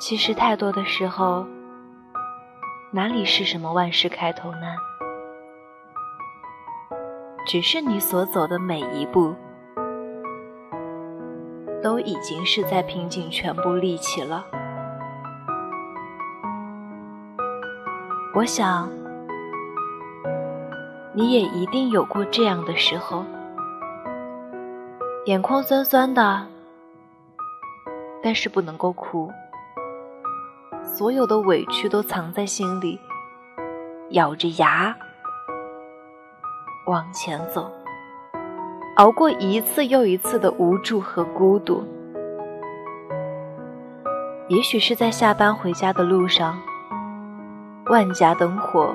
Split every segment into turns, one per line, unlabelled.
其实太多的时候，哪里是什么万事开头难，只是你所走的每一步，都已经是在拼尽全部力气了。我想，你也一定有过这样的时候，眼眶酸酸的，但是不能够哭。所有的委屈都藏在心里，咬着牙往前走，熬过一次又一次的无助和孤独。也许是在下班回家的路上，万家灯火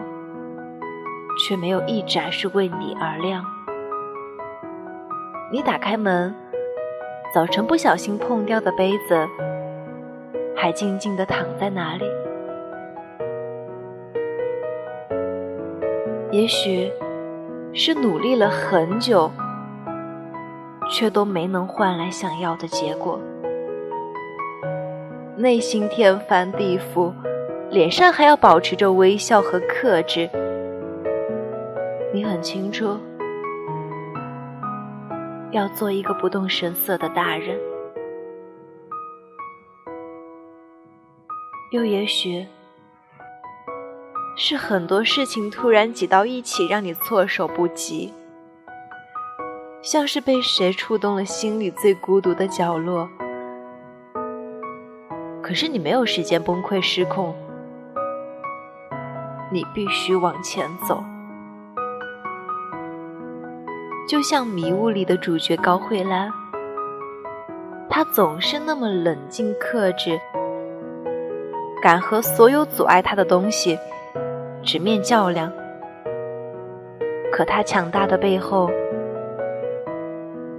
却没有一盏是为你而亮。你打开门，早晨不小心碰掉的杯子。还静静地躺在哪里？也许是努力了很久，却都没能换来想要的结果，内心天翻地覆，脸上还要保持着微笑和克制。你很清楚，要做一个不动声色的大人。又也许是很多事情突然挤到一起，让你措手不及，像是被谁触动了心里最孤独的角落。可是你没有时间崩溃失控，你必须往前走。就像《迷雾》里的主角高慧兰，她总是那么冷静克制。敢和所有阻碍他的东西直面较量，可他强大的背后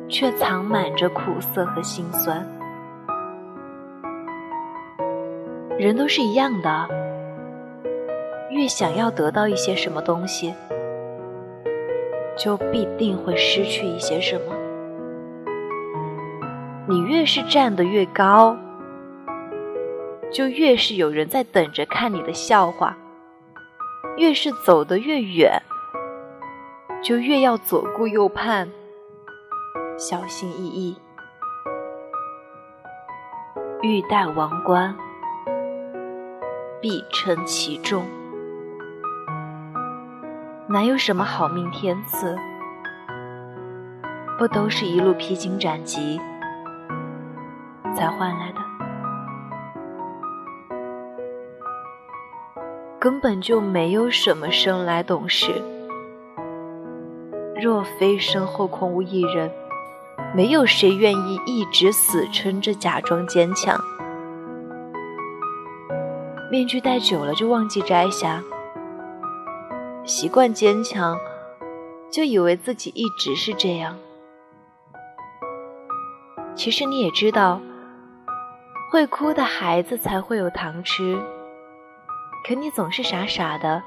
却藏满着苦涩和心酸。人都是一样的，越想要得到一些什么东西，就必定会失去一些什么。你越是站得越高。就越是有人在等着看你的笑话，越是走得越远，就越要左顾右盼，小心翼翼。欲戴王冠，必承其重。哪有什么好命天赐？不都是一路披荆斩棘才换来的？根本就没有什么生来懂事。若非身后空无一人，没有谁愿意一直死撑着假装坚强。面具戴久了就忘记摘下，习惯坚强，就以为自己一直是这样。其实你也知道，会哭的孩子才会有糖吃。可你总是傻傻的、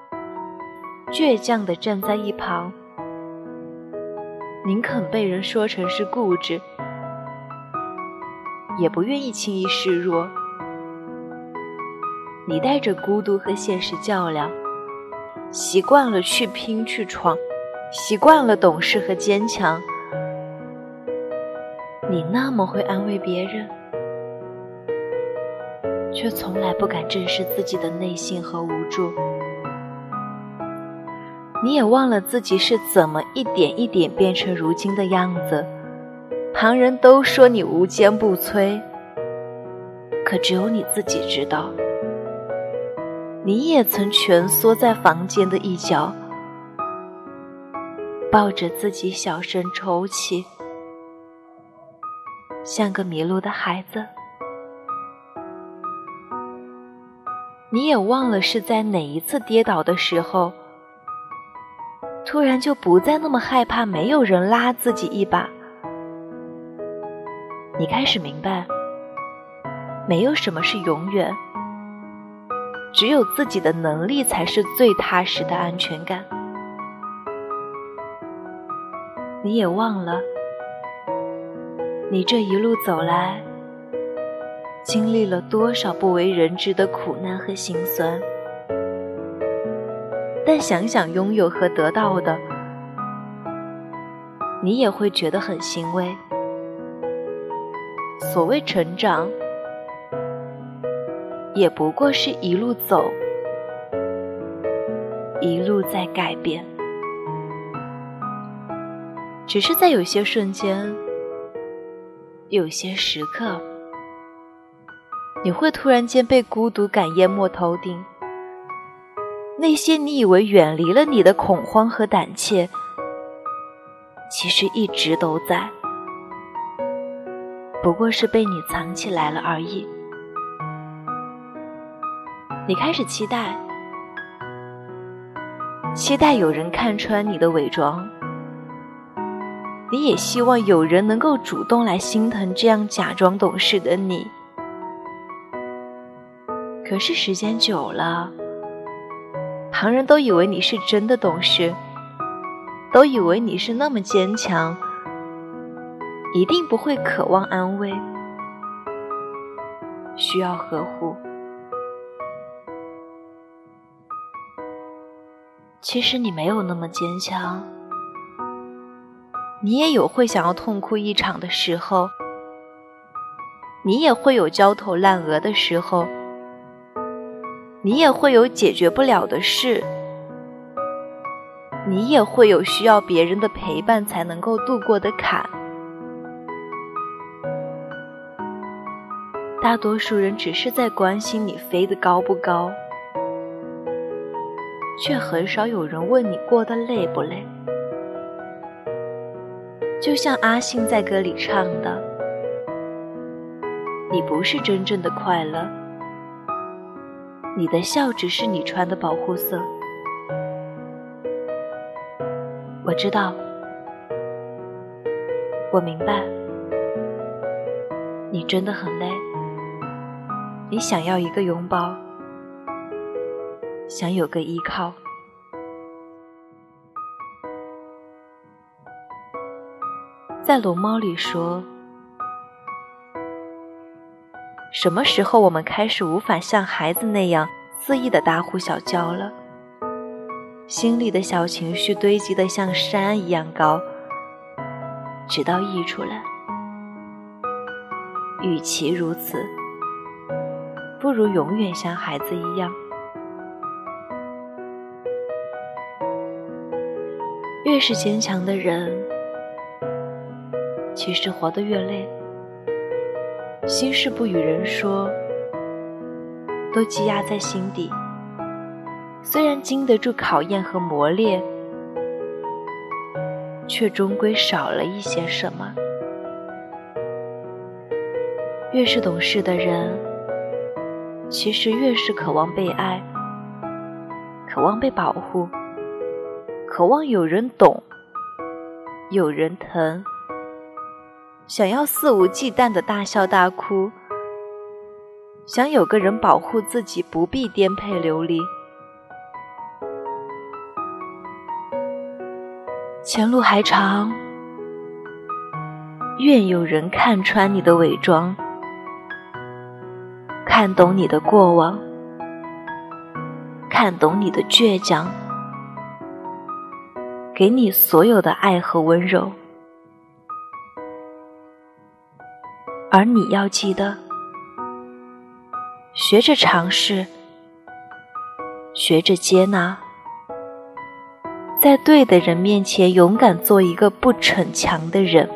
倔强的站在一旁，宁肯被人说成是固执，也不愿意轻易示弱。你带着孤独和现实较量，习惯了去拼去闯，习惯了懂事和坚强。你那么会安慰别人。却从来不敢正视自己的内心和无助。你也忘了自己是怎么一点一点变成如今的样子。旁人都说你无坚不摧，可只有你自己知道，你也曾蜷缩在房间的一角，抱着自己小声抽泣，像个迷路的孩子。你也忘了是在哪一次跌倒的时候，突然就不再那么害怕没有人拉自己一把。你开始明白，没有什么是永远，只有自己的能力才是最踏实的安全感。你也忘了，你这一路走来，经历了多少不为人知的苦难和心酸。但想想拥有和得到的，你也会觉得很欣慰。所谓成长，也不过是一路走，一路在改变。只是在有些瞬间，有些时刻，你会突然间被孤独感淹没头顶。那些你以为远离了你的恐慌和胆怯，其实一直都在，不过是被你藏起来了而已。你开始期待，期待有人看穿你的伪装，你也希望有人能够主动来心疼这样假装懂事的你。可是时间久了。旁人都以为你是真的懂事，都以为你是那么坚强，一定不会渴望安慰，需要呵护。其实你没有那么坚强，你也有会想要痛哭一场的时候，你也会有焦头烂额的时候。你也会有解决不了的事，你也会有需要别人的陪伴才能够度过的坎。大多数人只是在关心你飞得高不高，却很少有人问你过得累不累。就像阿信在歌里唱的：“你不是真正的快乐。”你的笑只是你穿的保护色，我知道，我明白，你真的很累，你想要一个拥抱，想有个依靠，在龙猫里说。什么时候我们开始无法像孩子那样肆意的大呼小叫了？心里的小情绪堆积的像山一样高，直到溢出来。与其如此，不如永远像孩子一样。越是坚强的人，其实活得越累。心事不与人说，都积压在心底。虽然经得住考验和磨练，却终归少了一些什么。越是懂事的人，其实越是渴望被爱，渴望被保护，渴望有人懂，有人疼。想要肆无忌惮的大笑大哭，想有个人保护自己不必颠沛流离。前路还长，愿有人看穿你的伪装，看懂你的过往，看懂你的倔强，给你所有的爱和温柔。而你要记得，学着尝试，学着接纳，在对的人面前勇敢做一个不逞强的人。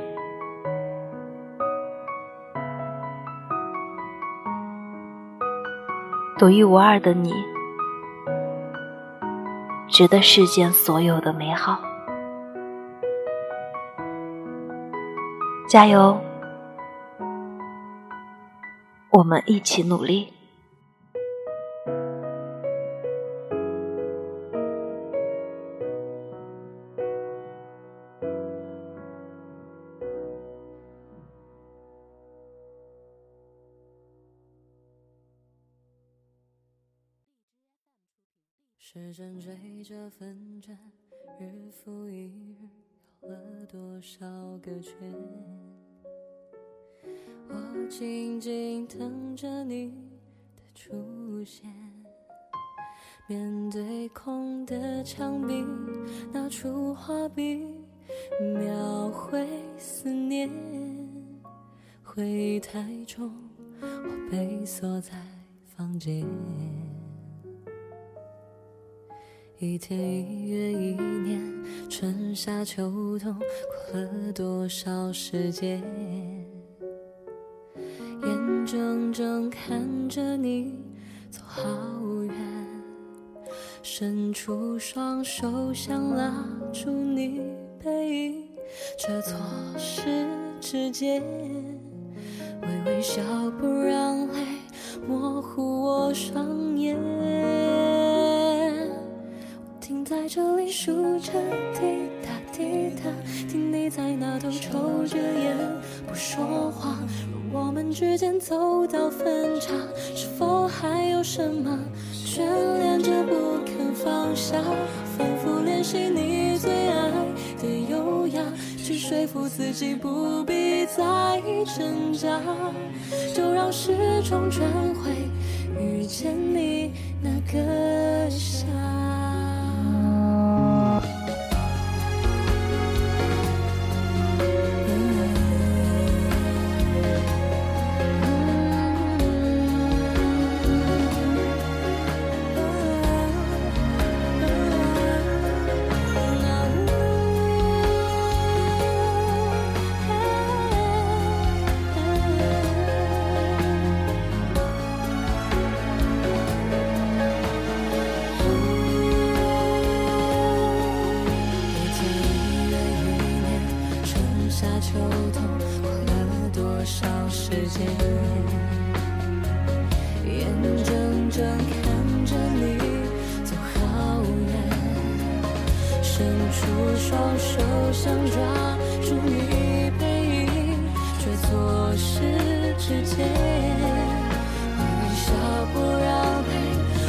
独一无二的你，值得世间所有的美好。加油！我们一起努力。
时针追着分针，日复一日，绕了多少个圈？静静等着你的出现。面对空的墙壁，拿出画笔，描绘思念。回忆太重，我被锁在房间。一天一月一年，春夏秋冬，过了多少时间？眼睁睁看着你走好远，伸出双手想拉住你背影，却错失指尖。微微笑不让泪模糊我双眼。停在这里数着滴答滴答，听你在那头抽着烟不说话。若我们之间走到分岔，是否还有什么眷恋着不肯放下？反复练习你最爱的优雅，去说服自己不必再挣扎，就让时钟转回伸出双手想抓住你背影，却错失指尖。微微笑不让泪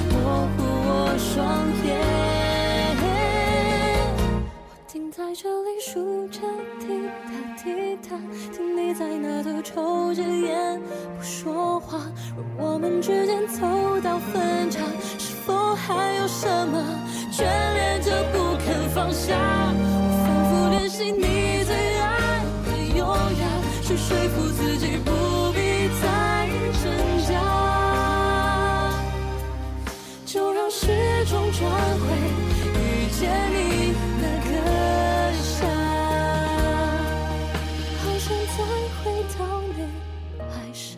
模糊我双眼。我停在这里数着滴答滴答，听你在那头抽着烟不说话。若我们之间走到分岔，是否还有什么眷恋放下？我反复练习你最爱的优雅，去说服自己不必再挣扎。就让时钟转回遇见你那个夏，好想再回到你爱上